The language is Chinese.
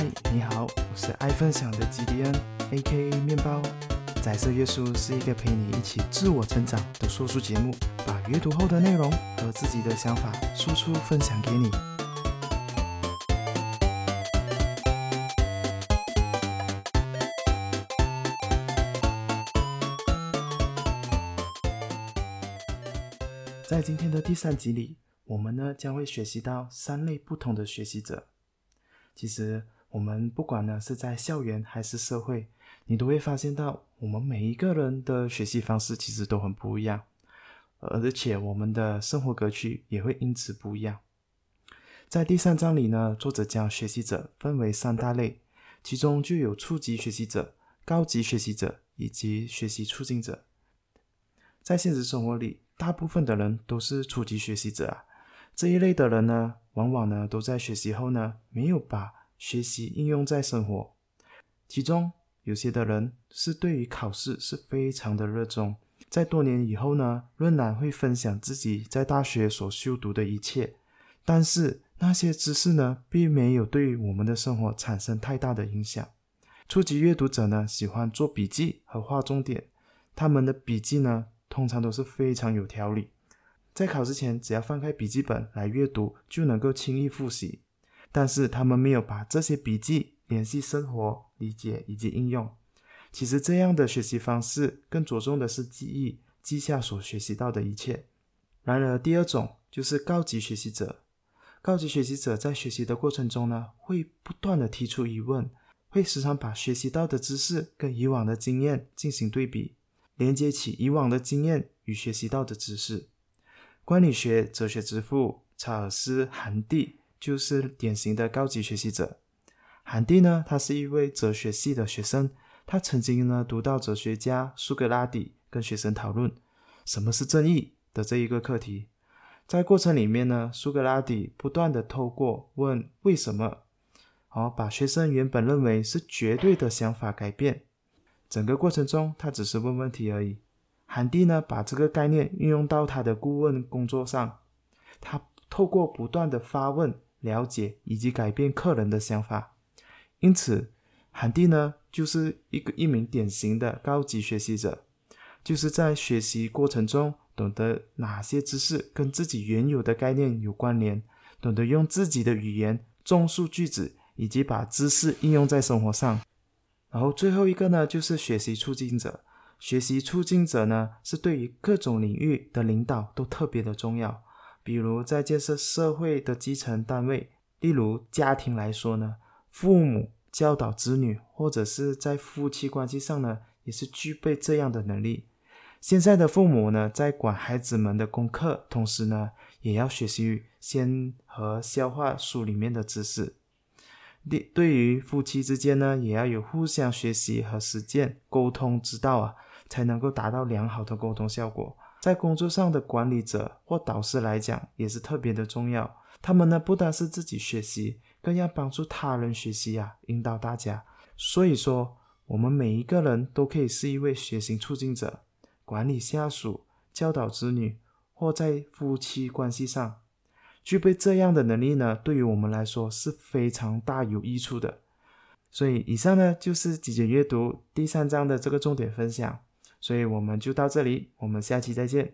嗨，你好，我是爱分享的吉迪恩，A.K.A 面包。彩色阅书是一个陪你一起自我成长的说书节目，把阅读后的内容和自己的想法输出分享给你。在今天的第三集里，我们呢将会学习到三类不同的学习者。其实，我们不管呢是在校园还是社会，你都会发现到，我们每一个人的学习方式其实都很不一样，而且我们的生活格局也会因此不一样。在第三章里呢，作者将学习者分为三大类，其中就有初级学习者、高级学习者以及学习促进者。在现实生活里，大部分的人都是初级学习者啊，这一类的人呢，往往呢都在学习后呢，没有把学习应用在生活。其中有些的人是对于考试是非常的热衷，在多年以后呢，仍然会分享自己在大学所修读的一切，但是那些知识呢，并没有对于我们的生活产生太大的影响。初级阅读者呢，喜欢做笔记和画重点，他们的笔记呢。通常都是非常有条理，在考试前只要翻开笔记本来阅读就能够轻易复习。但是他们没有把这些笔记联系生活、理解以及应用。其实这样的学习方式更着重的是记忆，记下所学习到的一切。然而，第二种就是高级学习者。高级学习者在学习的过程中呢，会不断的提出疑问，会时常把学习到的知识跟以往的经验进行对比。连接起以往的经验与学习到的知识，管理学哲学之父查尔斯·韩蒂就是典型的高级学习者。韩蒂呢，他是一位哲学系的学生，他曾经呢读到哲学家苏格拉底跟学生讨论什么是正义的这一个课题。在过程里面呢，苏格拉底不断的透过问为什么，好把学生原本认为是绝对的想法改变。整个过程中，他只是问问题而已。韩蒂呢，把这个概念运用到他的顾问工作上。他透过不断的发问、了解以及改变客人的想法。因此，韩蒂呢，就是一个一名典型的高级学习者，就是在学习过程中懂得哪些知识跟自己原有的概念有关联，懂得用自己的语言重述句子，以及把知识应用在生活上。然后最后一个呢，就是学习促进者。学习促进者呢，是对于各种领域的领导都特别的重要。比如在建设社会的基层单位，例如家庭来说呢，父母教导子女，或者是在夫妻关系上呢，也是具备这样的能力。现在的父母呢，在管孩子们的功课，同时呢，也要学习先和消化书里面的知识。对，对于夫妻之间呢，也要有互相学习和实践沟通之道啊，才能够达到良好的沟通效果。在工作上的管理者或导师来讲，也是特别的重要。他们呢，不单是自己学习，更要帮助他人学习呀，引导大家。所以说，我们每一个人都可以是一位学习促进者，管理下属、教导子女，或在夫妻关系上。具备这样的能力呢，对于我们来说是非常大有益处的。所以以上呢就是极简阅读第三章的这个重点分享。所以我们就到这里，我们下期再见。